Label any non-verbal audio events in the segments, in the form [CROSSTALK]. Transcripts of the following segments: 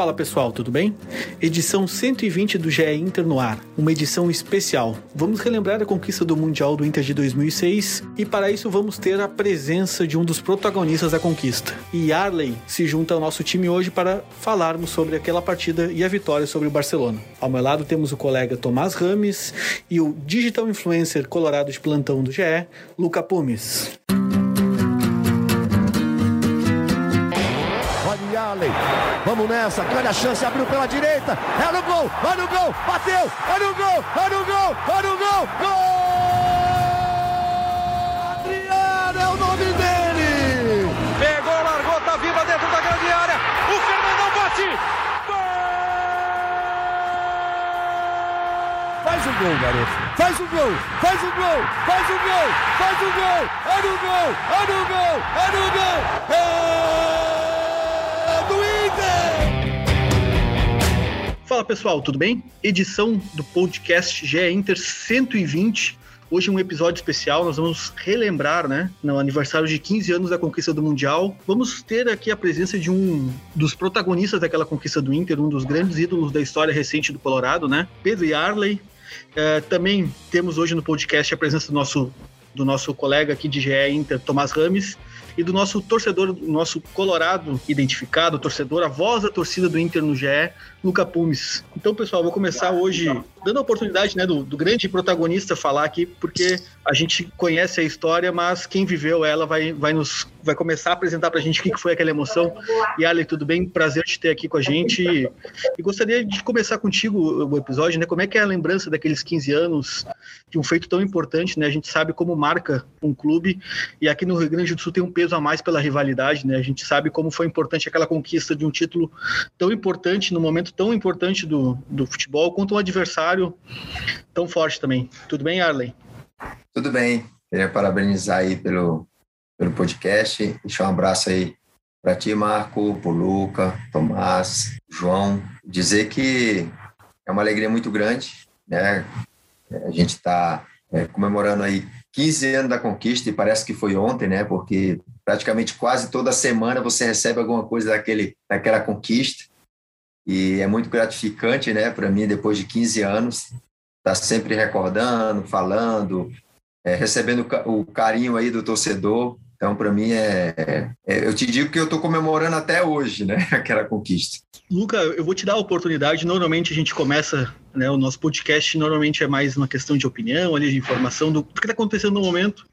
Fala pessoal, tudo bem? Edição 120 do GE Inter no ar, uma edição especial. Vamos relembrar a conquista do Mundial do Inter de 2006 e para isso vamos ter a presença de um dos protagonistas da conquista. E Arley se junta ao nosso time hoje para falarmos sobre aquela partida e a vitória sobre o Barcelona. Ao meu lado temos o colega Tomás Rames e o digital influencer colorado de plantão do GE, Luca Pumes. Vamos nessa, grande a chance, abriu pela direita. É no gol, vai no gol, bateu, é no gol, é no gol, é no gol, gol! Adriano é o nome dele! Pegou, largou, tá viva dentro da grande área. O Fernandão bate! Faz o gol, garoto. Faz o gol, faz o gol, faz o gol, faz o gol. É no gol, é no gol, é no gol. É... Fala pessoal, tudo bem? Edição do podcast GE Inter 120. Hoje um episódio especial, nós vamos relembrar, né, no aniversário de 15 anos da conquista do Mundial. Vamos ter aqui a presença de um dos protagonistas daquela conquista do Inter, um dos grandes ídolos da história recente do Colorado, né, Pedro Yarley. É, também temos hoje no podcast a presença do nosso, do nosso colega aqui de GE Inter, Tomás Rames, e do nosso torcedor, nosso colorado identificado, torcedor, a voz da torcida do Inter no GE, Luca Pumes. Então, pessoal, vou começar hoje dando a oportunidade né, do, do, grande protagonista falar aqui, porque a gente conhece a história, mas quem viveu ela vai, vai, nos, vai começar a apresentar para a gente o que foi aquela emoção. E Ali, tudo bem? Prazer te ter aqui com a gente. E, e gostaria de começar contigo o episódio, né? Como é que é a lembrança daqueles 15 anos de um feito tão importante, né? A gente sabe como marca um clube e aqui no Rio Grande do Sul tem um peso a mais pela rivalidade, né? A gente sabe como foi importante aquela conquista de um título tão importante, no momento tão importante do, do futebol, contra um adversário tão forte também. Tudo bem, Arley? Tudo bem. Queria parabenizar aí pelo, pelo podcast. Deixar um abraço aí para ti, Marco, para Luca, Tomás, João. Dizer que é uma alegria muito grande, né? A gente está é, comemorando aí 15 anos da conquista e parece que foi ontem, né? Porque praticamente quase toda semana você recebe alguma coisa daquele, daquela conquista e é muito gratificante, né? Para mim, depois de 15 anos, estar tá sempre recordando, falando, é, recebendo o carinho aí do torcedor. Então, para mim, é, é, Eu te digo que eu estou comemorando até hoje, né? [LAUGHS] Aquela conquista. Luca, eu vou te dar a oportunidade. Normalmente a gente começa, né? O nosso podcast normalmente é mais uma questão de opinião, ali, de informação do, do que está acontecendo no momento.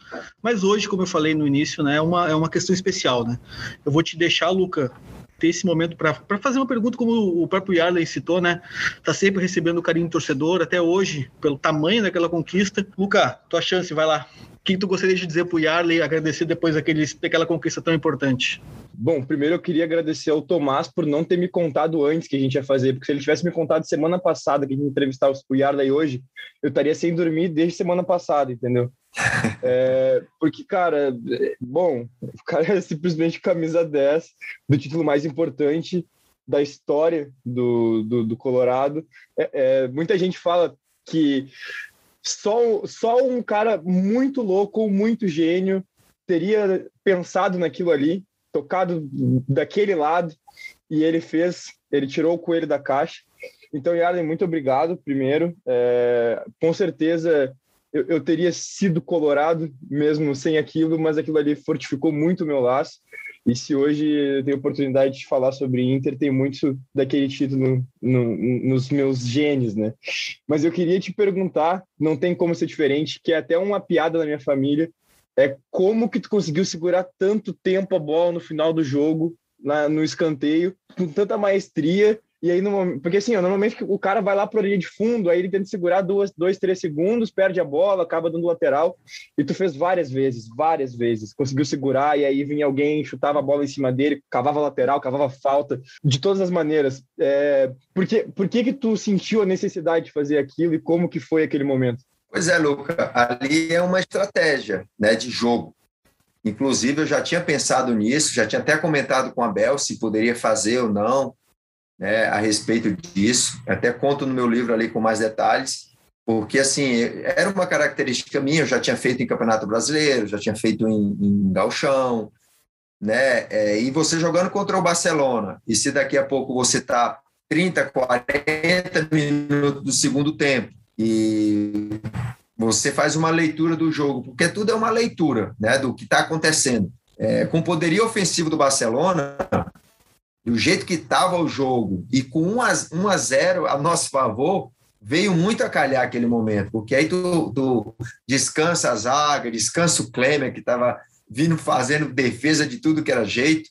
Mas hoje, como eu falei no início, né? É uma, é uma questão especial, né? Eu vou te deixar, Luca, ter esse momento para fazer uma pergunta, como o próprio Yarley citou, né? Tá sempre recebendo o carinho do torcedor, até hoje, pelo tamanho daquela conquista. Luca, tua chance, vai lá que tu gostaria de dizer para o Yarley agradecer depois daquele, daquela conquista tão importante? Bom, primeiro eu queria agradecer ao Tomás por não ter me contado antes que a gente ia fazer, porque se ele tivesse me contado semana passada que a gente entrevistar o Yarley hoje, eu estaria sem dormir desde semana passada, entendeu? É, porque, cara, bom, o cara é simplesmente camisa 10 do título mais importante da história do, do, do Colorado. É, é, muita gente fala que só, só um cara muito louco, muito gênio, teria pensado naquilo ali, tocado daquele lado, e ele fez, ele tirou o coelho da caixa. Então, Yarden, muito obrigado, primeiro. É, com certeza eu, eu, teria sido colorado mesmo sem aquilo, mas aquilo ali fortificou muito o meu laço. E se hoje eu tenho oportunidade de falar sobre Inter, tem muito daquele título no, nos meus genes, né? Mas eu queria te perguntar, não tem como ser diferente, que é até uma piada na minha família, é como que tu conseguiu segurar tanto tempo a bola no final do jogo, na, no escanteio, com tanta maestria e aí, no, porque assim, normalmente o cara vai lá para a linha de fundo, aí ele tenta segurar duas, dois, três segundos, perde a bola, acaba dando lateral. E tu fez várias vezes, várias vezes. Conseguiu segurar, e aí vinha alguém, chutava a bola em cima dele, cavava lateral, cavava falta, de todas as maneiras. É, por, que, por que que tu sentiu a necessidade de fazer aquilo e como que foi aquele momento? Pois é, Luca, ali é uma estratégia né, de jogo. Inclusive, eu já tinha pensado nisso, já tinha até comentado com a Bel se poderia fazer ou não né, a respeito disso. Até conto no meu livro ali com mais detalhes, porque assim era uma característica minha. Eu já tinha feito em Campeonato Brasileiro, já tinha feito em, em Galchão, né? É, e você jogando contra o Barcelona, e se daqui a pouco você está 30, 40 minutos do segundo tempo e você faz uma leitura do jogo, porque tudo é uma leitura né, do que está acontecendo. É, com o poderio ofensivo do Barcelona, do jeito que estava o jogo, e com 1 a, 1 a 0 a nosso favor, veio muito a calhar aquele momento, porque aí tu, tu descansa a zaga, descansa o Klemer, que estava vindo fazendo defesa de tudo que era jeito.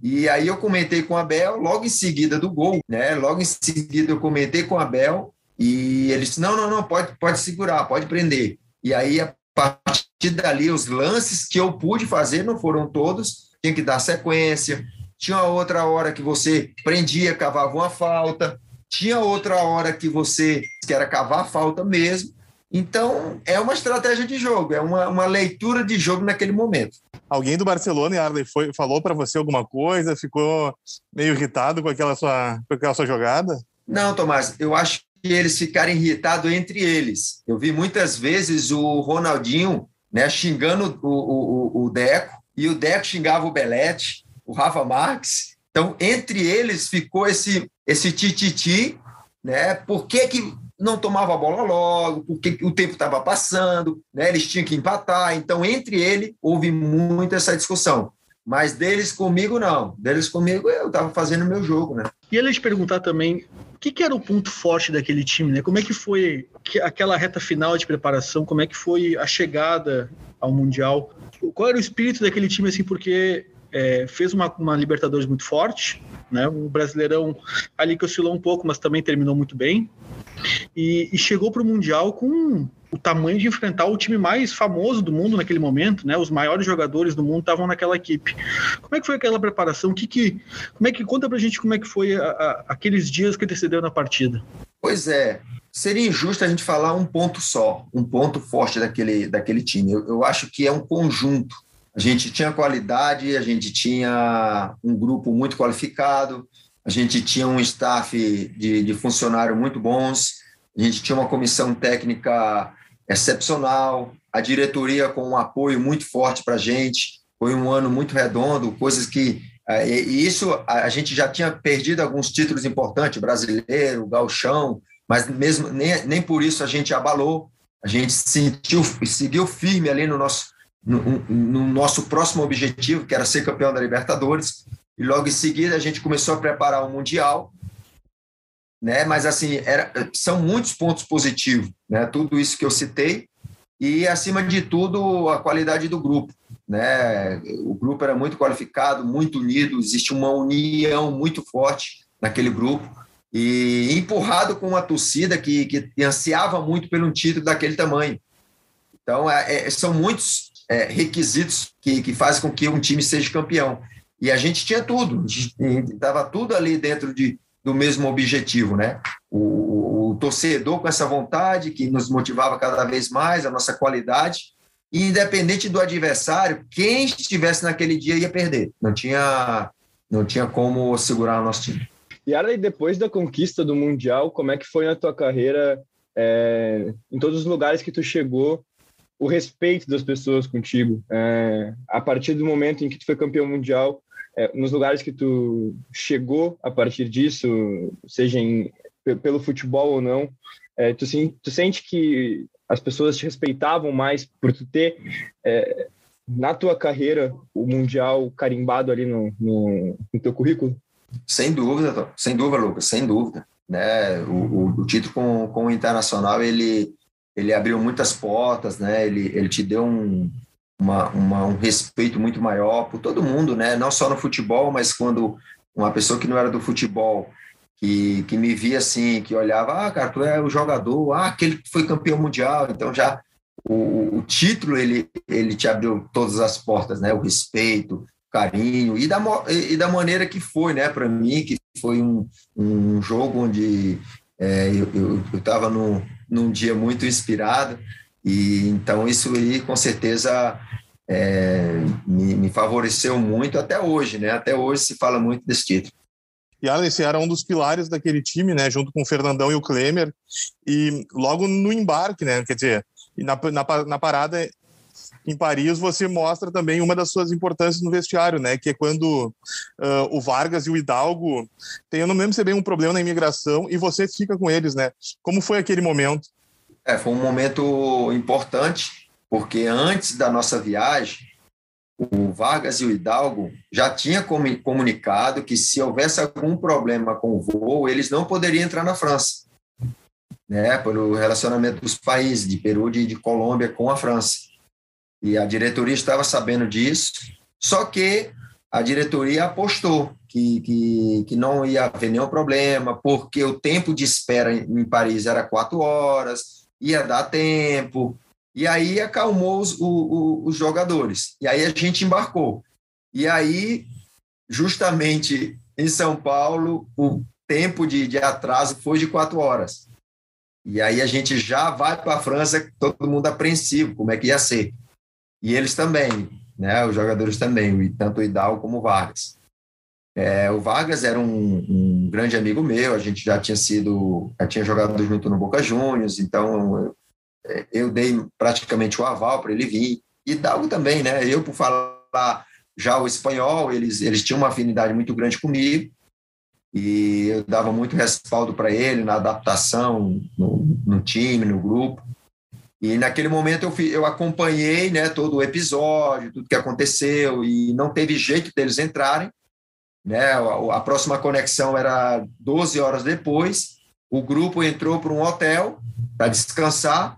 E aí eu comentei com o Abel, logo em seguida do gol, né? Logo em seguida eu comentei com o Abel e ele disse: não, não, não, pode, pode segurar, pode prender. E aí, a partir dali, os lances que eu pude fazer, não foram todos, tinha que dar sequência. Tinha outra hora que você prendia, cavava uma falta. Tinha outra hora que você que era cavar a falta mesmo. Então, é uma estratégia de jogo, é uma, uma leitura de jogo naquele momento. Alguém do Barcelona, Arley, foi, falou para você alguma coisa? Ficou meio irritado com aquela, sua, com aquela sua jogada? Não, Tomás, eu acho que eles ficaram irritados entre eles. Eu vi muitas vezes o Ronaldinho né, xingando o, o, o Deco, e o Deco xingava o Belete, o Rafa Marques. Então, entre eles ficou esse esse tititi, né? Por que, que não tomava a bola logo, porque o tempo estava passando, né? eles tinham que empatar. Então, entre ele, houve muito essa discussão. Mas deles comigo, não. Deles comigo, eu estava fazendo o meu jogo, né? E ele te perguntar também o que, que, era o ponto forte daquele time, né? Como é que foi aquela reta final de preparação? Como é que foi a chegada ao Mundial? Qual era o espírito daquele time, assim, porque é, fez uma, uma Libertadores muito forte, né? O Brasileirão ali que oscilou um pouco, mas também terminou muito bem. E, e chegou para o Mundial com o tamanho de enfrentar o time mais famoso do mundo naquele momento, né? Os maiores jogadores do mundo estavam naquela equipe. Como é que foi aquela preparação? O que, que como é que conta pra gente como é que foi a, a, aqueles dias que antecederam na partida? Pois é, seria injusto a gente falar um ponto só, um ponto forte daquele, daquele time. Eu, eu acho que é um conjunto. A gente tinha qualidade, a gente tinha um grupo muito qualificado, a gente tinha um staff de, de muito bons, a gente tinha uma comissão técnica excepcional, a diretoria com um apoio muito forte para a gente. Foi um ano muito redondo, coisas que. Eh, e isso a gente já tinha perdido alguns títulos importantes, brasileiro, galchão, mas mesmo nem, nem por isso a gente abalou. A gente sentiu, seguiu firme ali no nosso, no, no nosso próximo objetivo, que era ser campeão da Libertadores. E logo em seguida a gente começou a preparar o Mundial, né? Mas assim, era, são muitos pontos positivos, né? Tudo isso que eu citei e acima de tudo a qualidade do grupo, né? O grupo era muito qualificado, muito unido, existe uma união muito forte naquele grupo e empurrado com uma torcida que, que ansiava muito pelo título daquele tamanho. Então, é, é, são muitos é, requisitos que, que fazem com que um time seja campeão. E a gente tinha tudo, estava tudo ali dentro de, do mesmo objetivo, né? O, o, torcedor com essa vontade que nos motivava cada vez mais, a nossa qualidade, e independente do adversário, quem estivesse naquele dia ia perder. Não tinha, não tinha como segurar o nosso time. E aí, depois da conquista do Mundial, como é que foi na tua carreira é, em todos os lugares que tu chegou? O respeito das pessoas contigo. É, a partir do momento em que tu foi campeão mundial, é, nos lugares que tu chegou a partir disso, seja em, pelo futebol ou não, é, tu, tu, sente que as pessoas te respeitavam mais por tu ter é, na tua carreira o mundial carimbado ali no, no, no, teu currículo? Sem dúvida, sem dúvida, Lucas, sem dúvida. Né? O, o, o título com, com o Internacional ele ele abriu muitas portas, né? Ele, ele te deu um, uma, uma, um respeito muito maior por todo mundo, né? Não só no futebol, mas quando uma pessoa que não era do futebol que, que me via assim, que olhava, ah, cara, tu é o jogador, ah, aquele que foi campeão mundial, então já o, o título ele, ele te abriu todas as portas, né? O respeito, carinho e da, e da maneira que foi, né? Para mim, que foi um, um jogo onde é, eu estava num, num dia muito inspirado e então isso aí com certeza é, me, me, favoreceu muito até hoje, né? Até hoje se fala muito desse título. E Alex era um dos pilares daquele time, né? Junto com o Fernandão e o Klemer. E logo no embarque, né? Quer dizer, na, na, na parada em Paris você mostra também uma das suas importâncias no vestiário, né? Que é quando uh, o Vargas e o Hidalgo têm, eu não lembro se é bem um problema na imigração e você fica com eles, né? Como foi aquele momento? É, foi um momento importante, porque antes da nossa viagem, o Vargas e o Hidalgo já tinham comunicado que se houvesse algum problema com o voo, eles não poderiam entrar na França, né, pelo relacionamento dos países, de Peru e de Colômbia com a França. E a diretoria estava sabendo disso, só que a diretoria apostou que, que, que não ia haver nenhum problema, porque o tempo de espera em Paris era quatro horas, ia dar tempo, e aí acalmou os, o, os jogadores. E aí a gente embarcou. E aí, justamente em São Paulo, o tempo de, de atraso foi de quatro horas. E aí a gente já vai para a França, todo mundo apreensivo, como é que ia ser. E eles também, né? Os jogadores também, tanto o Hidalgo como o Vargas. É, o Vargas era um, um, grande amigo meu, a gente já tinha sido, já tinha jogado junto no Boca Juniors, então é, eu dei praticamente o aval para ele vir. E Dalgo também, né? Eu, por falar já o espanhol, eles, eles tinham uma afinidade muito grande comigo e eu dava muito respaldo para ele na adaptação no, no, time, no grupo. E naquele momento eu, fui, eu acompanhei né, todo o episódio, tudo que aconteceu, e não teve jeito deles entrarem. Né? A, a próxima conexão era 12 horas depois. O grupo entrou para um hotel para descansar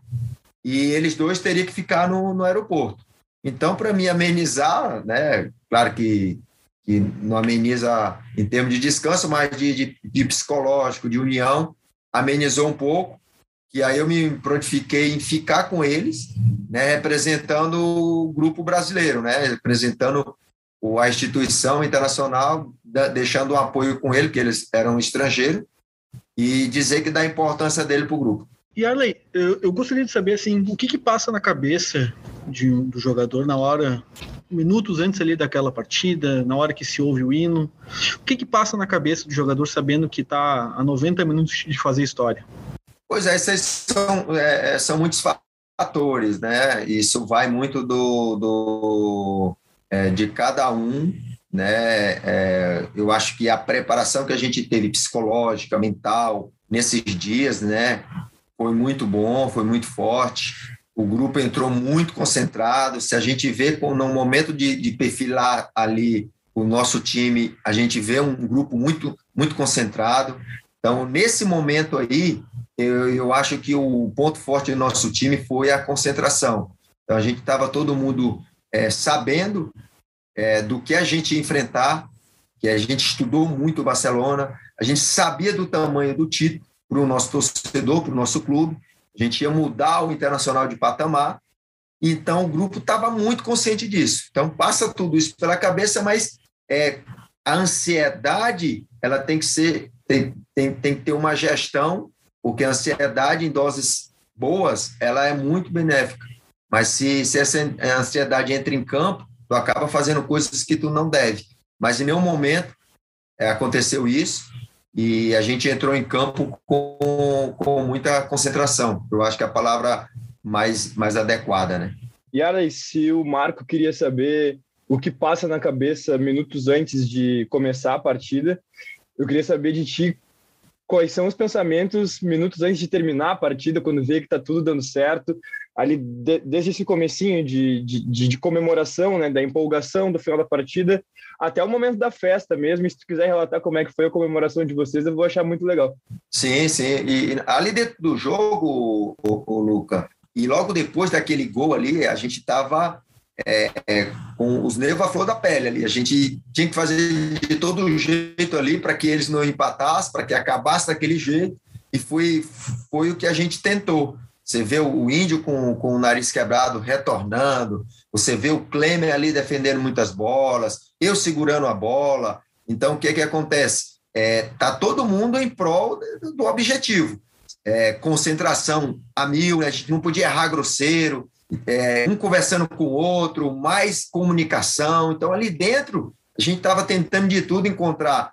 e eles dois teriam que ficar no, no aeroporto. Então, para me amenizar, né, claro que, que não ameniza em termos de descanso, mas de, de, de psicológico, de união, amenizou um pouco, que aí eu me prontifiquei em ficar com eles, né, representando o grupo brasileiro, né, representando a instituição internacional, deixando um apoio com ele, que eles eram estrangeiros, e dizer que dá importância dele para o grupo. E Arley, eu, eu, gostaria de saber assim, o que, que passa na cabeça de, do jogador na hora, minutos antes ali daquela partida, na hora que se ouve o hino, o que, que passa na cabeça do jogador sabendo que está a 90 minutos de fazer história? Pois é, esses são, é, é, são muitos fatores, né? Isso vai muito do, do é, de cada um né? É, eu acho que a preparação que a gente teve psicológica, mental, nesses dias, né? Foi muito bom, foi muito forte. O grupo entrou muito concentrado. Se a gente vê no momento de, de perfilar ali o nosso time, a gente vê um grupo muito, muito concentrado. Então, nesse momento aí, eu, eu acho que o ponto forte do nosso time foi a concentração. Então, a gente estava todo mundo é, sabendo é, do que a gente enfrentar, que a gente estudou muito o Barcelona, a gente sabia do tamanho do título para o nosso torcedor, para o nosso clube, a gente ia mudar o Internacional de patamar, então o grupo estava muito consciente disso. Então passa tudo isso pela cabeça, mas é, a ansiedade ela tem que ser tem, tem, tem que ter uma gestão, porque a ansiedade em doses boas ela é muito benéfica. Mas se, se essa ansiedade entra em campo, tu acaba fazendo coisas que tu não deve. Mas em nenhum momento é, aconteceu isso e a gente entrou em campo com, com muita concentração. Eu acho que é a palavra mais, mais adequada, né? Yara, se o Marco queria saber o que passa na cabeça minutos antes de começar a partida, eu queria saber de ti quais são os pensamentos minutos antes de terminar a partida, quando vê que está tudo dando certo, ali de, desde esse comecinho de, de, de, comemoração, né, da empolgação do final da partida, até o momento da festa mesmo. E se tu quiser relatar como é que foi a comemoração de vocês, eu vou achar muito legal. Sim, sim. E ali dentro do jogo, o, o Luca, e logo depois daquele gol ali, a gente estava é, é, com os nervos à flor da pele ali. A gente tinha que fazer de todo jeito ali para que eles não empatassem, para que acabasse daquele jeito. E foi, foi o que a gente tentou. Você vê o índio com, com o nariz quebrado retornando, você vê o Klemer ali defendendo muitas bolas, eu segurando a bola. Então, o que, que acontece? É, tá todo mundo em prol do objetivo. É, concentração a mil, né? a gente não podia errar grosseiro, é, um conversando com o outro, mais comunicação. Então, ali dentro, a gente estava tentando de tudo encontrar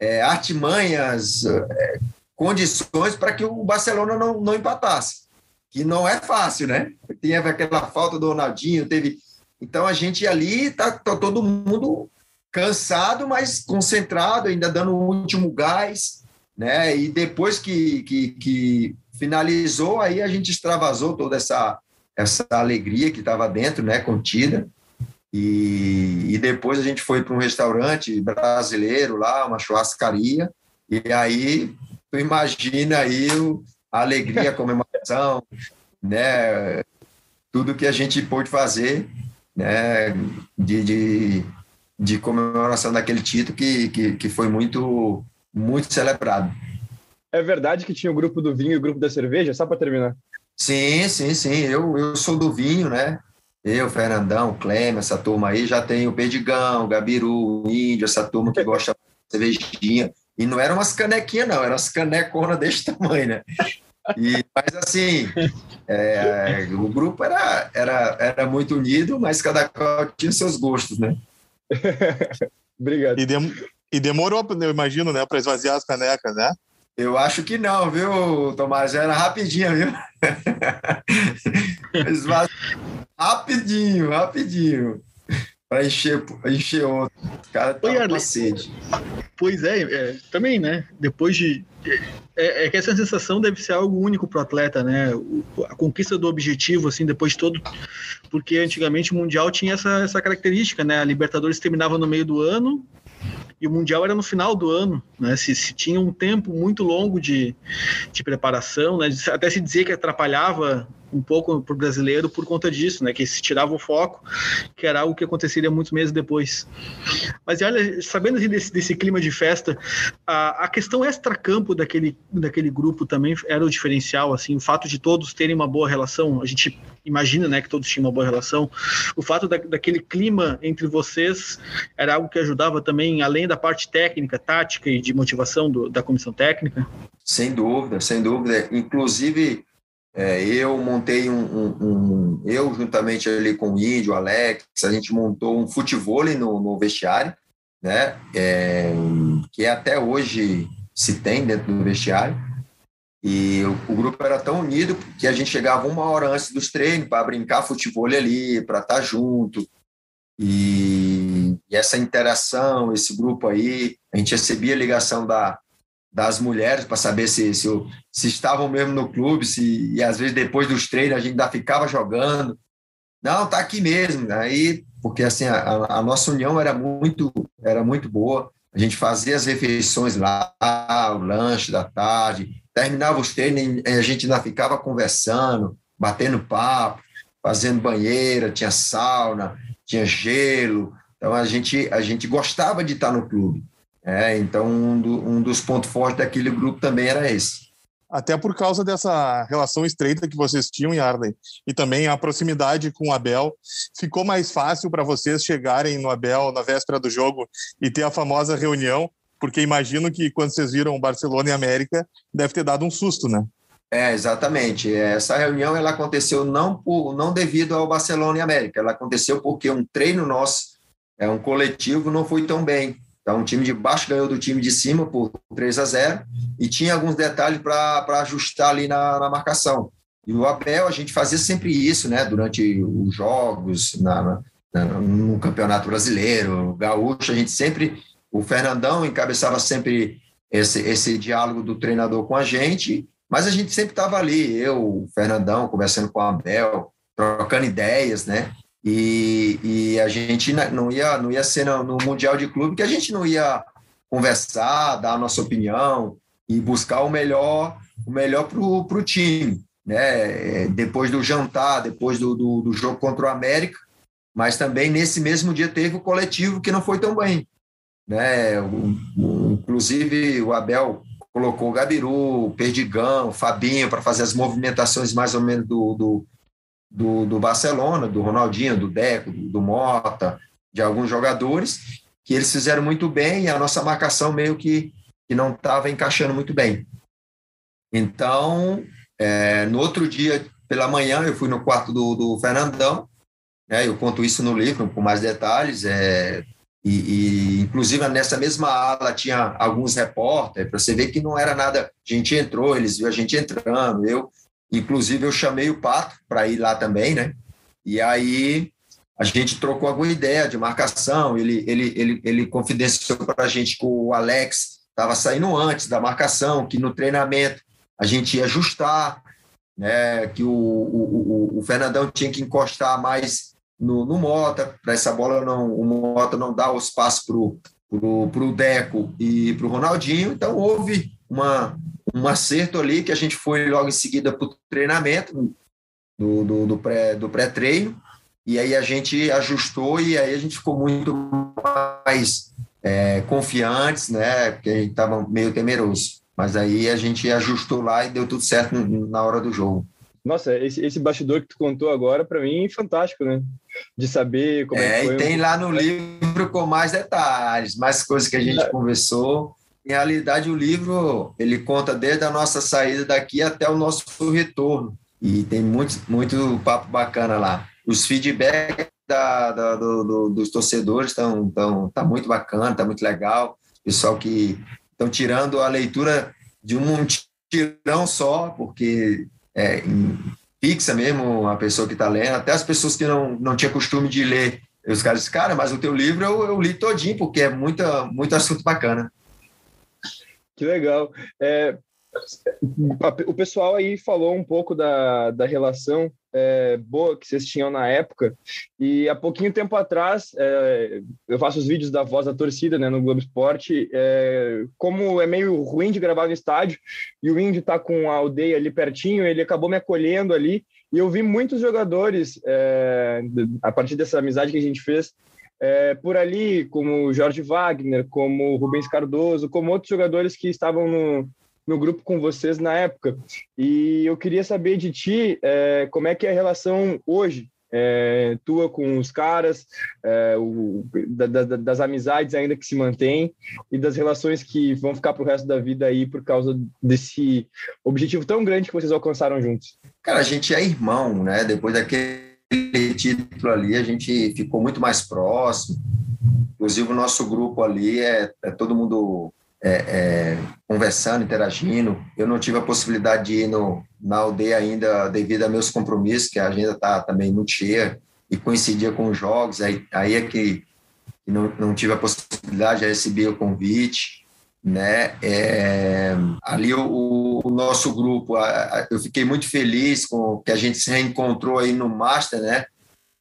é, artimanhas, é, condições para que o Barcelona não, não empatasse que não é fácil, né? Tem aquela falta do Ronaldinho, teve. Então a gente ali tá, tá todo mundo cansado, mas concentrado, ainda dando o último gás, né? E depois que, que, que finalizou, aí a gente extravasou toda essa, essa alegria que estava dentro, né? Contida. E, e depois a gente foi para um restaurante brasileiro lá, uma churrascaria, e aí tu imagina aí o, a alegria, a [LAUGHS] comemoração, né? Tudo que a gente pôde fazer, né? De, de, de comemoração daquele título que, que, que foi muito, muito celebrado. É verdade que tinha o grupo do vinho e o grupo da cerveja? Só para terminar. Sim, sim, sim. Eu, eu sou do vinho, né? Eu, Fernandão, Clem, essa turma aí, já tem o Perdigão, o Gabiru, o Índio, essa turma que gosta de cervejinha. E não eram umas canequinhas, não, eram as caneconas desse [LAUGHS] tamanho, né? E, mas assim, é, o grupo era, era, era muito unido, mas cada qual tinha seus gostos, né? [LAUGHS] Obrigado. E, dem e demorou, eu imagino, né, para esvaziar as canecas, né? Eu acho que não, viu, Tomás? Era rapidinho, viu? [LAUGHS] rapidinho, rapidinho. Para encher, encher outro. O cara tá com sede. Pois é, é, também, né? Depois de. É, é, que essa sensação deve ser algo único para o atleta, né? A conquista do objetivo, assim, depois de todo. Porque antigamente o Mundial tinha essa, essa característica, né? A Libertadores terminava no meio do ano, e o Mundial era no final do ano, né? Se, se tinha um tempo muito longo de, de preparação, né? Até se dizia que atrapalhava um pouco para o brasileiro por conta disso, né? Que se tirava o foco, que era algo que aconteceria muitos meses depois. Mas olha, sabendo assim, desse, desse clima de festa, a, a questão extra-campo daquele, daquele grupo também era o diferencial, assim, o fato de todos terem uma boa relação. A gente imagina, né, que todos tinham uma boa relação. O fato da, daquele clima entre vocês era algo que ajudava também, além da parte técnica, tática e de motivação do, da comissão técnica. Sem dúvida, sem dúvida. Inclusive é, eu montei um, um, um, Eu, juntamente ali com o Índio, o Alex, a gente montou um futebol no, no vestiário, né? É, que até hoje se tem dentro do vestiário. E o, o, grupo era tão unido que a gente chegava uma hora antes dos treinos para brincar futebol ali, para estar tá junto. E, e, essa interação, esse grupo aí, a gente recebia ligação da, das mulheres para saber se, se, se, estavam mesmo no clube, se, e às vezes depois dos treinos a gente ainda ficava jogando. Não, tá aqui mesmo. Aí, porque assim, a, a nossa união era muito, era muito boa. A gente fazia as refeições lá, o lanche da tarde, terminava os treinos, a gente ainda ficava conversando, batendo papo, fazendo banheira, tinha sauna, tinha gelo. Então a gente, a gente gostava de estar no clube. É, então, um, do, um dos pontos fortes daquele grupo também era esse. Até por causa dessa relação estreita que vocês tinham em Arden e também a proximidade com o Abel, ficou mais fácil para vocês chegarem no Abel na véspera do jogo e ter a famosa reunião, porque imagino que quando vocês viram Barcelona e América, deve ter dado um susto, né? É, exatamente. Essa reunião ela aconteceu não por, não devido ao Barcelona e América, ela aconteceu porque um treino nosso, é um coletivo, não foi tão bem. Então, o time de baixo ganhou do time de cima por 3 a 0 e tinha alguns detalhes para ajustar ali na, na, marcação. E o Abel, a gente fazia sempre isso, né? Durante os jogos, na, na, no Campeonato Brasileiro, Gaúcho, a gente sempre. O Fernandão encabeçava sempre esse, esse diálogo do treinador com a gente, mas a gente sempre estava ali, eu, o Fernandão, conversando com o Abel, trocando ideias, né? E, e a gente não ia, não ia ser no, no Mundial de Clube, que a gente não ia conversar, dar a nossa opinião e buscar o melhor o melhor para o time. Né? Depois do jantar, depois do, do, do, jogo contra o América, mas também nesse mesmo dia teve o coletivo que não foi tão bem. Né? O, o, inclusive, o Abel colocou o Gabiru, o Perdigão, o Fabinho para fazer as movimentações mais ou menos do, do, do, do Barcelona, do Ronaldinho, do Deco, do Mota, de alguns jogadores, que eles fizeram muito bem e a nossa marcação meio que, que não estava encaixando muito bem. Então, é, no outro dia, pela manhã, eu fui no quarto do, do Fernandão, né, eu conto isso no livro com mais detalhes, é, e, e, inclusive nessa mesma ala tinha alguns repórteres, para você ver que não era nada. A gente entrou, eles viram a gente entrando, eu Inclusive, eu chamei o Pato para ir lá também, né? E aí a gente trocou alguma ideia de marcação. Ele, ele, ele, ele confidenciou para a gente que o Alex estava saindo antes da marcação, que no treinamento a gente ia ajustar, né? Que o, o, o, o Fernandão tinha que encostar mais no, no Mota, para essa bola não, o Mota não dar o espaço para o Deco e para o Ronaldinho. Então houve uma, um acerto ali que a gente foi logo em seguida para o treinamento do, do, do, pré, do pré-treino, e aí a gente ajustou e aí a gente ficou muito mais é, confiantes, né? Porque a gente estava meio temeroso. Mas aí a gente ajustou lá e deu tudo certo na hora do jogo. Nossa, esse, esse bastidor que tu contou agora, para mim, é fantástico, né? De saber como é, é que foi. E tem lá no livro com mais detalhes, mais coisas que a gente é. conversou. Em realidade, o livro ele conta desde a nossa saída daqui até o nosso retorno. E tem muito, muito papo bacana lá. Os feedbacks da, da, do, do, dos torcedores estão tão, tá muito bacana, tá muito legal. Pessoal que estão tirando a leitura de um tirão só, porque é, fixa mesmo a pessoa que está lendo, até as pessoas que não, não tinham costume de ler. Os caras cara, mas o teu livro eu, eu li todinho, porque é muita, muito assunto bacana. Que legal. É, o pessoal aí falou um pouco da, da relação é, boa que vocês tinham na época. E há pouquinho tempo atrás, é, eu faço os vídeos da voz da torcida né, no Globo Esporte. É, como é meio ruim de gravar no estádio, e o Indy está com a aldeia ali pertinho, ele acabou me acolhendo ali. E eu vi muitos jogadores, é, a partir dessa amizade que a gente fez, é, por ali, como Jorge Wagner, como Rubens Cardoso, como outros jogadores que estavam no, no grupo com vocês na época. E eu queria saber de ti é, como é que é a relação hoje, é, tua com os caras, é, o, da, da, das amizades ainda que se mantêm e das relações que vão ficar para o resto da vida aí por causa desse objetivo tão grande que vocês alcançaram juntos. Cara, a gente é irmão, né? Depois daquele título ali, a gente ficou muito mais próximo. Inclusive, o nosso grupo ali é, é todo mundo é, é, conversando, interagindo. Eu não tive a possibilidade de ir no, na aldeia ainda devido a meus compromissos, que a agenda está também muito cheia, e coincidia com os jogos, aí, aí é que não, não tive a possibilidade, de receber o convite. Né? É, ali o, o, nosso grupo, a, a, eu fiquei muito feliz com que a gente se reencontrou aí no Master, né?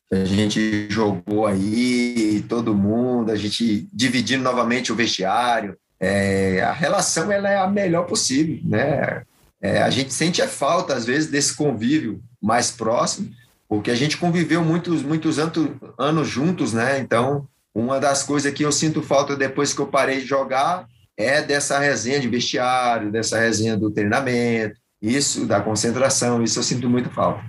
A gente jogou aí, todo mundo, a gente dividindo novamente o vestiário, é, a relação ela é a melhor possível, né? É, a gente sente a falta, às vezes, desse convívio mais próximo, porque a gente conviveu muitos, muitos anos juntos, né? Então, uma das coisas que eu sinto falta depois que eu parei de jogar é dessa resenha de vestiário, dessa resenha do treinamento, isso, da concentração, isso eu sinto muito falta.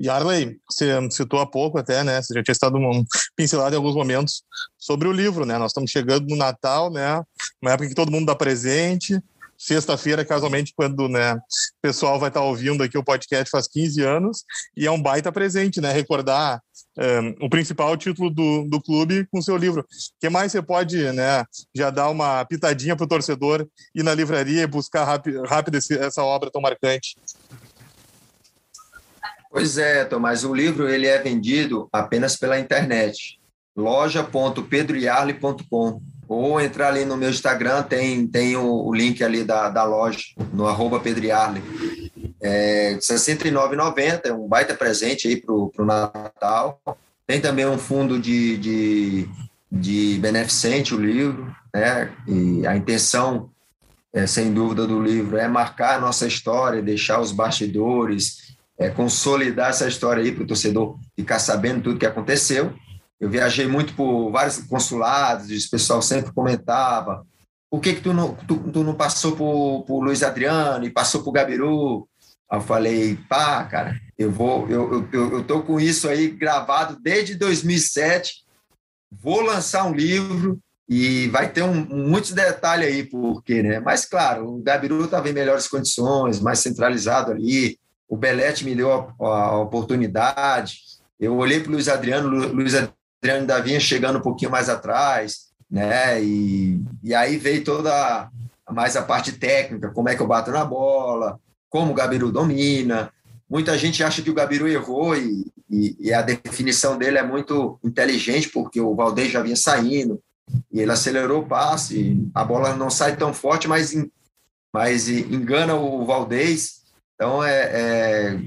Yarley, você citou há pouco até, né? Você já tinha estado um, pincelado em alguns momentos sobre o livro, né? Nós estamos chegando no Natal, né? Uma época que todo mundo dá presente. Sexta-feira, casualmente, quando né, o pessoal vai estar ouvindo aqui o podcast faz 15 anos, e é um baita presente, né? Recordar um, o principal título do, do clube com seu livro. O que mais você pode né, já dar uma pitadinha para o torcedor ir na livraria e buscar rápido, rápido essa obra tão marcante? Pois é, Tomás, o livro ele é vendido apenas pela internet, loja.pedroiarle.com ou entrar ali no meu Instagram, tem, tem o, o link ali da, da loja, no arroba Pedriarle. É, R$ 69,90, é um baita presente aí para o Natal. Tem também um fundo de, de, de beneficente, o livro, né? E a intenção, é, sem dúvida, do livro é marcar a nossa história, deixar os bastidores, é, consolidar essa história aí para o torcedor ficar sabendo tudo que aconteceu. Eu viajei muito por vários consulados, o pessoal sempre comentava por que, que tu, não, tu, tu não passou por, por Luiz Adriano e passou por Gabiru? Eu falei, pá, cara, eu vou, eu, eu, eu tô com isso aí gravado desde 2007, vou lançar um livro e vai ter um, muitos detalhes aí, porque, né? Mas, claro, o Gabiru estava em melhores condições, mais centralizado ali, o Belete me deu a, a oportunidade. Eu olhei para o Luiz Adriano, Luiz Adriano ainda vinha chegando um pouquinho mais atrás, né? E, e aí veio toda mais a parte técnica, como é que eu bato na bola, como o Gabiru domina, Muita gente acha que o Gabiru errou e, e, e, a definição dele é muito inteligente, porque o Valdez já vinha saindo e ele acelerou o passe. A bola não sai tão forte, mas, mas engana o Valdez. Então, é, é,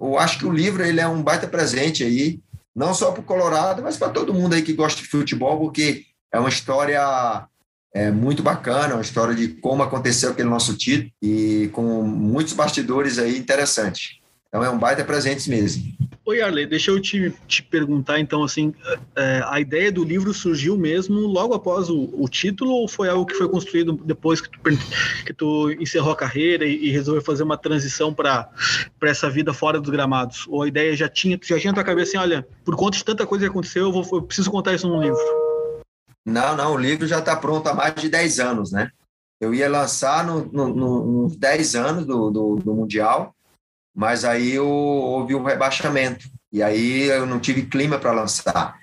eu acho que o livro ele é um baita presente aí, não só para o Colorado, mas para todo mundo aí que gosta de futebol, porque é uma história é muito bacana, uma história de como aconteceu aquele nosso título e com muitos bastidores aí interessantes. Então é um baita presente mesmo. Oi, Arley, deixa eu te, te perguntar então, assim, é, a ideia do livro surgiu mesmo logo após o, o, título ou foi algo que foi construído depois que tu, que tu encerrou a carreira e, e resolveu fazer uma transição para essa vida fora dos gramados? Ou a ideia já tinha, já tinha na tua cabeça assim, olha, por conta de tanta coisa que aconteceu, eu, vou, eu preciso contar isso num livro? Não, não, o livro já está pronto há mais de 10 anos, né? Eu ia lançar no, no, no, nos 10 anos do, do, do Mundial, mas aí eu, houve um rebaixamento, e aí eu não tive clima para lançar.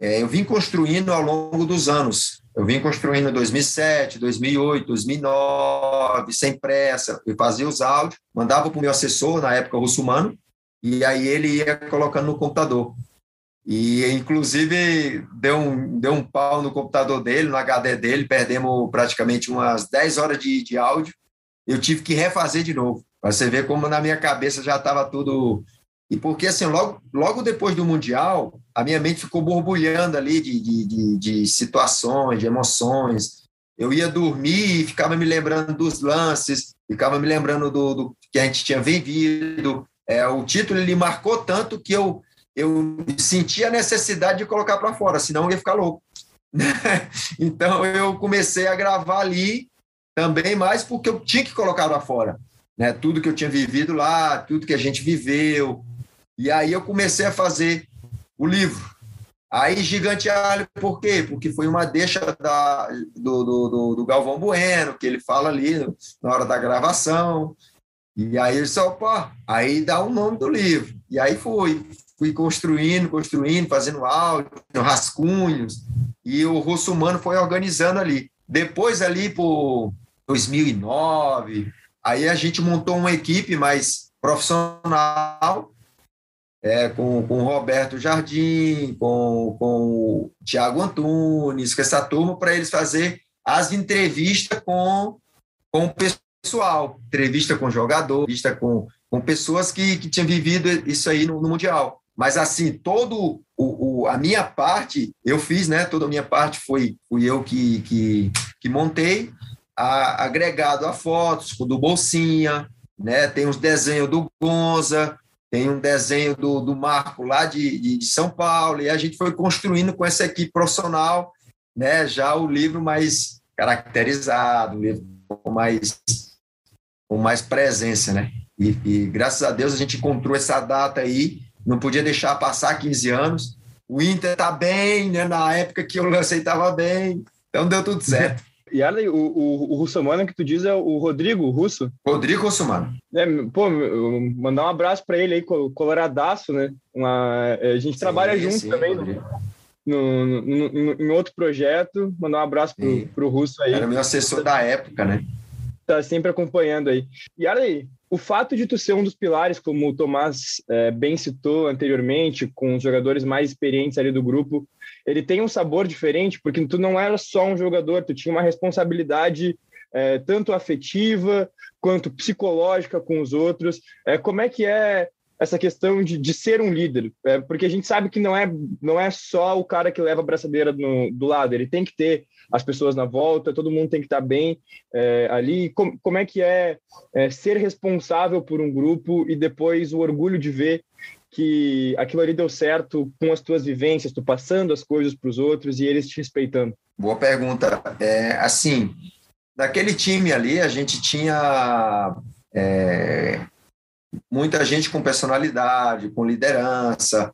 É, eu vim construindo ao longo dos anos. Eu vim construindo em 2007, 2008, 2009, sem pressa. Eu fazia os áudios, mandava para o meu assessor, na época, o Russumano, e aí ele ia colocando no computador. E, inclusive, deu um, deu um pau no computador dele, no HD dele, perdemos praticamente umas 10 horas de, de áudio. Eu tive que refazer de novo, você ver como na minha cabeça já estava tudo. E porque, assim, logo, logo depois do Mundial, a minha mente ficou borbulhando ali de, de, de, de situações, de emoções. Eu ia dormir e ficava me lembrando dos lances, ficava me lembrando do, do que a gente tinha vivido. É, o título ele marcou tanto que eu eu senti a necessidade de colocar para fora, senão eu ia ficar louco. [LAUGHS] então eu comecei a gravar ali também mais porque eu tinha que colocar para fora, né? Tudo que eu tinha vivido lá, tudo que a gente viveu. E aí eu comecei a fazer o livro. Aí Gigante Alho, por quê? Porque foi uma deixa da, do, do, do, Galvão Bueno, que ele fala ali na hora da gravação. E aí só, pô, aí dá o nome do livro. E aí foi fui construindo, construindo, fazendo áudio, rascunhos, e o Russo Humano foi organizando ali. Depois, ali por 2009, aí a gente montou uma equipe mais profissional, é, com, com o Roberto Jardim, com, com o Tiago Antunes, com essa turma, para eles fazer as entrevistas com, com o pessoal, entrevista com jogador, entrevista com, com pessoas que, que tinham vivido isso aí no, no Mundial. Mas, assim, todo o, o, a minha parte, eu fiz, né? Toda a minha parte foi fui eu que, que, que montei, a, agregado a fotos do Bolsinha, né? Tem uns desenhos do Gonza, tem um desenho do, do Marco lá de, de, São Paulo, e a gente foi construindo com essa equipe profissional, né? Já o livro mais caracterizado, o livro com mais, com mais presença, né? E, e graças a Deus a gente encontrou essa data aí, não podia deixar passar 15 anos. O Inter está bem, né? Na época que eu lancei estava bem, então deu tudo certo. E Arley, o, o, o russomano que tu diz é o Rodrigo o Russo? Rodrigo Russomano. É, pô, mandar um abraço para ele aí, coloradaço, né? Uma, é, a gente sim, trabalha junto sim, também no, no, no, em outro projeto. Mandar um abraço pro, pro Russo aí. Era meu assessor da época, né? Tá sempre acompanhando aí. E Arley, o fato de tu ser um dos pilares, como o Tomás é, bem citou anteriormente, com os jogadores mais experientes ali do grupo, ele tem um sabor diferente, porque tu não era só um jogador, tu tinha uma responsabilidade é, tanto afetiva quanto psicológica com os outros. É, como é que é essa questão de, de ser um líder? É, porque a gente sabe que não é, não é só o cara que leva a braçadeira no, do lado, ele tem que ter as pessoas na volta, todo mundo tem que estar bem é, ali. Como, como é que é, é, ser responsável por um grupo e depois o orgulho de ver que aquilo ali deu certo com as tuas vivências, tu passando as coisas para os outros e eles te respeitando? Boa pergunta. É, assim, daquele time ali, a gente tinha é, muita gente com personalidade, com liderança,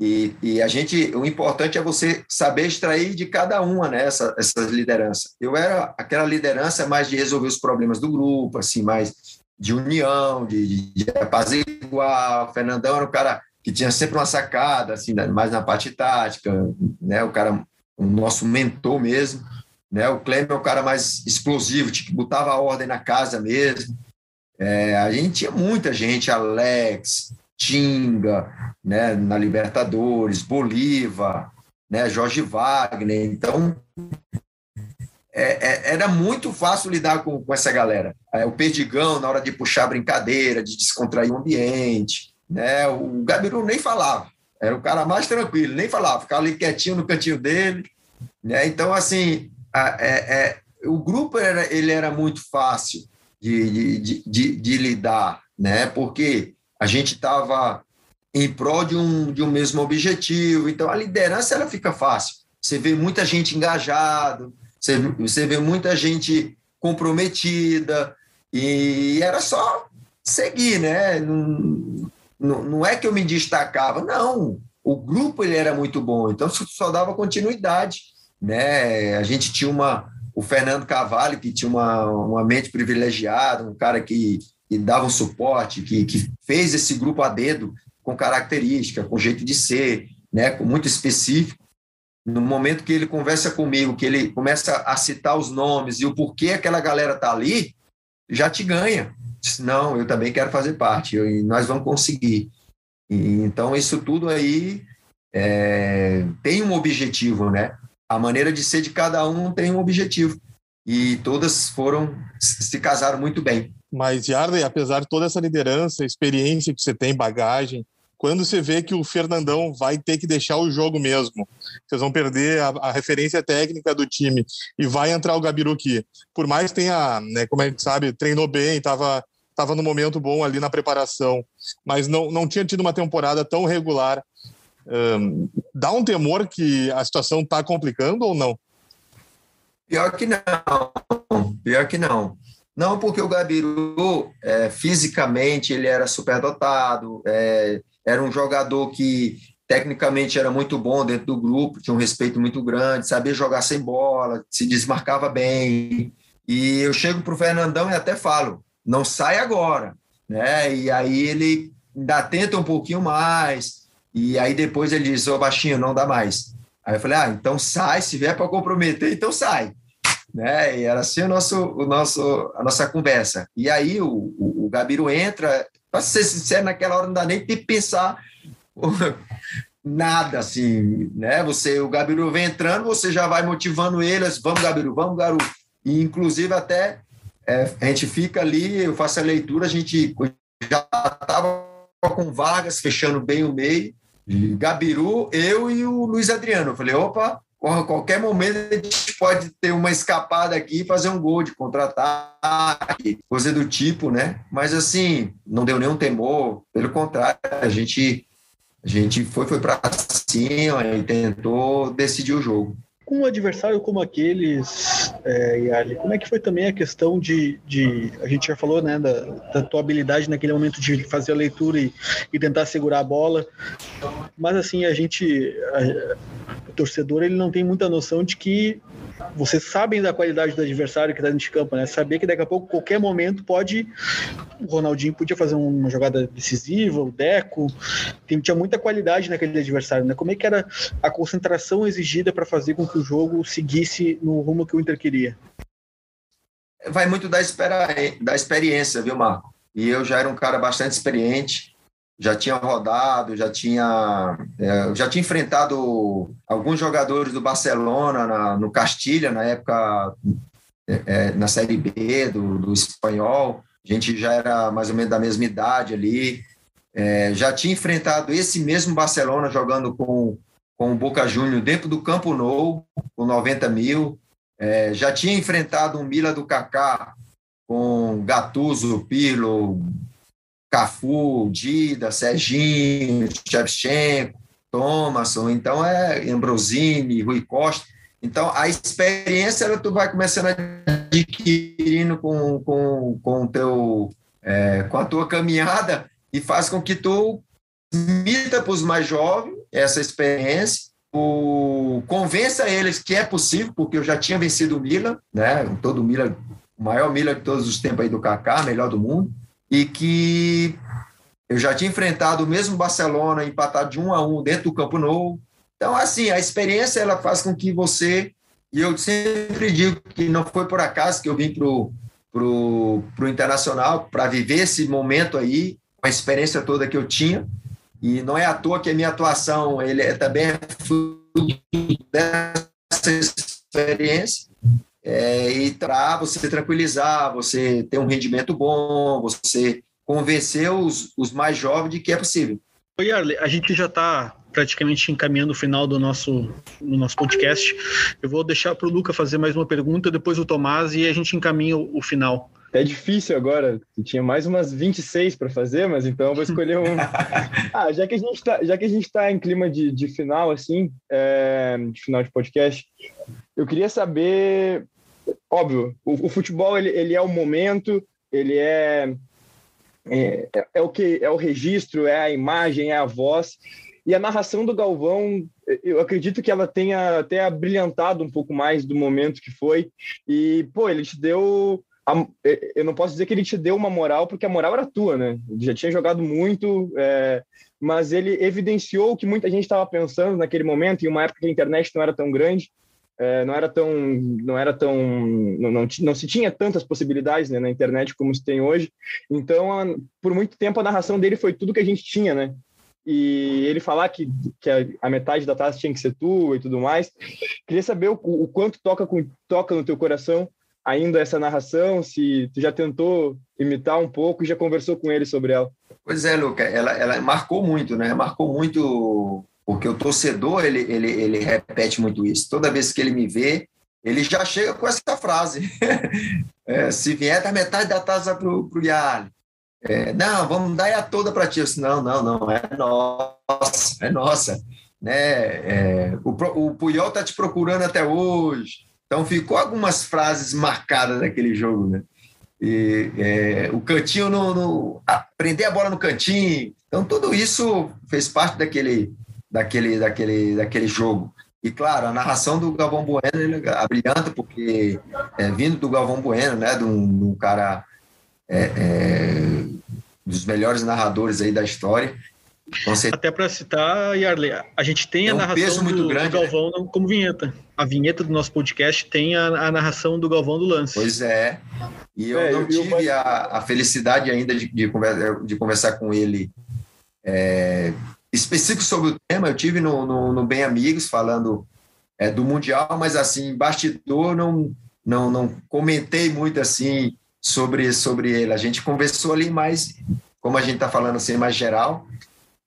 e, e, a gente, o importante é você saber extrair de cada uma né, essa, essas lideranças. Eu era aquela liderança mais de resolver os problemas do grupo, assim, mais de união, de, de, de apaziguar. O Fernandão era um cara que tinha sempre uma sacada, assim, mais na parte tática, né? O cara, o nosso mentor mesmo, né? O Cleber é o cara mais explosivo, tipo, botava a ordem na casa mesmo. É, a gente tinha muita gente, Alex, Tinga, né, na Libertadores, Bolívar, né, Jorge Wagner. Então, é, é, era muito fácil lidar com, com essa galera. É, o Perdigão, na hora de puxar brincadeira, de descontrair o ambiente. Né, o Gabiru nem falava, era o cara mais tranquilo, nem falava, ficava ali quietinho no cantinho dele. Né, então, assim, a, é, é, o grupo era, ele era muito fácil de, de, de, de lidar, né, porque a gente estava em prol de um, de um mesmo objetivo. Então, a liderança ela fica fácil. Você vê muita gente engajada, você, você vê muita gente comprometida, e era só seguir, né? Não, não, não é que eu me destacava, não. O grupo ele era muito bom, então só dava continuidade, né? A gente tinha uma o Fernando Cavalli que tinha uma, uma mente privilegiada, um cara que, que dava um suporte, que, que fez esse grupo a dedo com característica, com jeito de ser, né? Muito específico no momento que ele conversa comigo, que ele começa a citar os nomes e o porquê aquela galera tá ali, já te ganha. Não, eu também quero fazer parte e nós vamos conseguir. E, então, isso tudo aí é, tem um objetivo, né? A maneira de ser de cada um tem um objetivo. E todas foram, se casaram muito bem. Mas, Yarley, apesar de toda essa liderança, experiência que você tem, bagagem, quando você vê que o Fernandão vai ter que deixar o jogo mesmo, vocês vão perder a, a referência técnica do time e vai entrar o Gabiru. Por mais tenha, né, como a gente sabe, treinou bem, estava tava no momento bom ali na preparação, mas não, não tinha tido uma temporada tão regular. Um, dá um temor que a situação está complicando ou não? Pior que não, pior que não. Não, porque o Gabiru, é, fisicamente, ele era superdotado, é, era um jogador que tecnicamente era muito bom dentro do grupo, tinha um respeito muito grande, sabia jogar sem bola, se desmarcava bem. E eu chego para o Fernandão e até falo, não sai agora. Né? E aí ele ainda tenta um pouquinho mais, e aí depois ele diz, ô baixinho, não dá mais. Aí eu falei, ah, então sai, se vier para comprometer, então sai. Né? E era assim o nosso, o nosso, a nossa conversa. E aí o, o, o Gabiru entra, para ser sincero, naquela hora não dá nem de pensar [LAUGHS] nada assim, né? Você, o Gabiru vem entrando, você já vai motivando eles, vamos Gabiru, vamos Garu. E inclusive até é, a gente fica ali, eu faço a leitura, a gente já estava com Vargas fechando bem o meio, Gabiru, eu e o Luiz Adriano. Eu falei, opa, a qualquer momento a gente pode ter uma escapada aqui e fazer um gol de contra-ataque, coisa do tipo, né? Mas assim, não deu nenhum temor, pelo contrário, a gente, a gente foi, foi para cima e tentou decidir o jogo. Um adversário como aqueles, é, Yali, como é que foi também a questão de, de a gente já falou, né, da, da tua habilidade naquele momento de fazer a leitura e, e tentar segurar a bola, mas assim, a gente, a, o torcedor ele não tem muita noção de que vocês sabem da qualidade do adversário que está dentro de campo, né? Saber que daqui a pouco, qualquer momento, pode. O Ronaldinho podia fazer uma jogada decisiva, o Deco. tinha muita qualidade naquele adversário, né? Como é que era a concentração exigida para fazer com que o jogo seguisse no rumo que o Inter queria? Vai muito da, espera, da experiência, viu, Marco? E eu já era um cara bastante experiente já tinha rodado, já tinha, é, já tinha enfrentado alguns jogadores do Barcelona na, no Castilha, na época, é, é, na Série B do, do espanhol. A gente já era mais ou menos da mesma idade ali. É, já tinha enfrentado esse mesmo Barcelona jogando com, com o Boca Júnior dentro do Campo Nou, com 90 mil. É, já tinha enfrentado um Mila do Kaká com Gattuso, Pirlo, Cafu, Dida, Serginho, Shevchenko, Thomason, então é Ambrosini, Rui Costa. Então, a experiência tu vai começando adquirindo com, com, com, teu, é, com a tua caminhada e faz com que tu imita para os mais jovens essa experiência, o, convença eles que é possível, porque eu já tinha vencido o Milan, né? todo o Milan, o maior Milan de todos os tempos aí do Kaká, melhor do mundo e que eu já tinha enfrentado o mesmo Barcelona, empatado de um a um dentro do Campo Novo. Então, assim, a experiência ela faz com que você, e eu sempre digo que não foi por acaso que eu vim para o pro, pro Internacional para viver esse momento aí, com a experiência toda que eu tinha. E não é à toa que a minha atuação ele é também dessa experiência. É, e para você tranquilizar, você ter um rendimento bom, você convencer os, os mais jovens de que é possível. Oi, Arley, a gente já está praticamente encaminhando o final do nosso, do nosso podcast. Eu vou deixar para o Luca fazer mais uma pergunta, depois o Tomás, e a gente encaminha o, o final. É difícil agora, tinha mais umas 26 para fazer, mas então eu vou escolher um. [LAUGHS] ah, já que a gente está, já que a gente está em clima de, de final assim, é, de final de podcast, eu queria saber, óbvio, o, o futebol ele, ele é o momento, ele é, é é o que é o registro, é a imagem, é a voz. E a narração do Galvão, eu acredito que ela tenha até abrilhantado um pouco mais do momento que foi. E, pô, ele te deu. Eu não posso dizer que ele te deu uma moral, porque a moral era tua, né? Ele já tinha jogado muito, é... mas ele evidenciou o que muita gente estava pensando naquele momento, em uma época que a internet não era tão grande. É, não era tão não era tão não, não, não, se tinha tantas possibilidades né, na internet como se tem hoje então a, por muito tempo a narração dele foi tudo que a gente tinha né e ele falar que, que a, a, metade da taça tinha que ser tua e tudo mais. Queria saber o, o, quanto toca, com, toca no teu coração ainda essa narração, se tu já tentou imitar um pouco e já conversou com ele sobre ela. Pois é, Luca, ela, ela marcou muito, né? Marcou muito porque o torcedor, ele, ele, ele repete muito isso. Toda vez que ele me vê, ele já chega com essa frase. [LAUGHS] é, se vier da metade da taça para o Yali, é, não, vamos dar a toda para ti. Disse, não, não, não, é nossa, é nossa. Né? É, o, o Puyol está te procurando até hoje. Então ficou algumas frases marcadas naquele jogo, né? E, é, o cantinho no, no a, prender a bola no cantinho. Então tudo isso fez parte daquele, daquele, daquele, daquele jogo. E claro, a narração do Galvão Bueno ele brilhante porque é, vindo do Galvão Bueno, né, de um, de um cara é, é, dos melhores narradores aí da história. Até para citar, Yarley, a gente tem, tem a narração do, do, Galvão né? como vinheta. A vinheta do nosso podcast tem a, a, narração do Galvão do lance. Pois é. E eu é, não eu, tive eu... a, a, felicidade ainda de, de, conversa, de conversar com ele é, específico sobre o tema. Eu tive no, no, no Bem Amigos falando é, do Mundial, mas assim, bastidor não, não, não comentei muito assim sobre, sobre ele. A gente conversou ali mais, como a gente está falando assim, mais geral,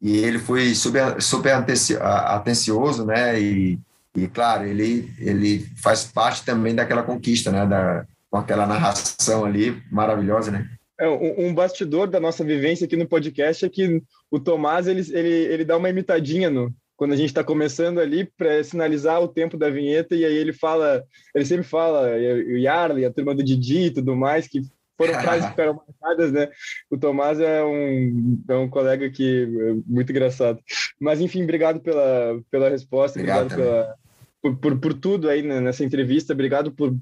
e ele foi super, super atencioso, né? E, e, claro, ele, ele faz parte também daquela conquista, né? Da, com aquela narração ali maravilhosa, né? É, um, um bastidor da nossa vivência aqui no podcast é que o Tomás ele, ele, ele dá uma imitadinha no, quando a gente está começando ali para sinalizar o tempo da vinheta e aí ele fala, ele sempre fala, o Yarley, a turma do Didi e tudo mais, que foram [LAUGHS] frases que ficaram marcadas, né? O Tomás é um, é um colega que é muito engraçado. Mas enfim, obrigado pela, pela resposta, obrigado, obrigado pela, por, por, por, tudo aí nessa entrevista, obrigado por,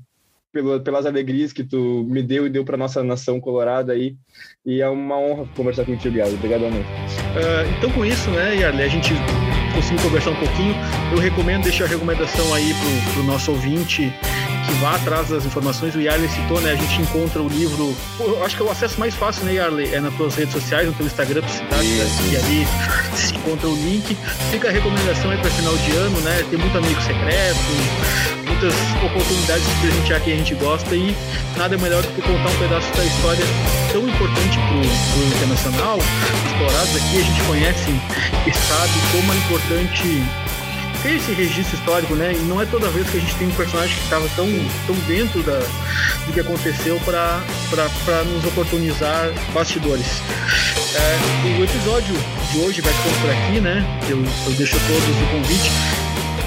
pelo, pelas alegrias que tu me deu e deu para nossa nação colorada aí. E é uma honra conversar contigo, Yarley. Obrigado, uh, Então, com isso, né, Yarley, a gente conseguiu conversar um pouquinho. Eu recomendo deixar a recomendação aí para o nosso ouvinte que vá atrás das informações. O Yarley citou, né? A gente encontra o livro. Acho que é o acesso mais fácil, né, Yarley? É nas tuas redes sociais, no teu Instagram, para citar, e ali se encontra o link. Fica a recomendação aí para final de ano, né? Tem muito amigo secreto, muitas oportunidades de presentear quem a gente gosta e nada melhor do que contar um pedaço da história tão importante para o internacional. Explorados aqui, a gente conhece e sabe como é importante ter esse registro histórico, né? E não é toda vez que a gente tem um personagem que estava tão, tão dentro da, do que aconteceu para nos oportunizar bastidores. É, o episódio de hoje vai ficando por aqui, né? Eu, eu deixo todos o convite.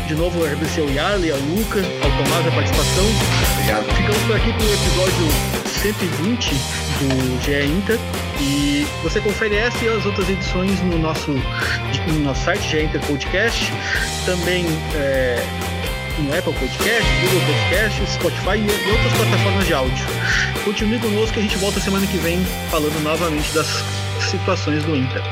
De novo, agradecer ao Yarley, ao Luca, ao Tomás a participação. Obrigado. Ficamos por aqui com o episódio 120 do GE Inter. E você confere essa e as outras edições no nosso, no nosso site, GE Inter Podcast. Também é, no Apple Podcast, Google Podcast, Spotify e outras plataformas de áudio. Continue conosco que a gente volta semana que vem falando novamente das situações do Inter.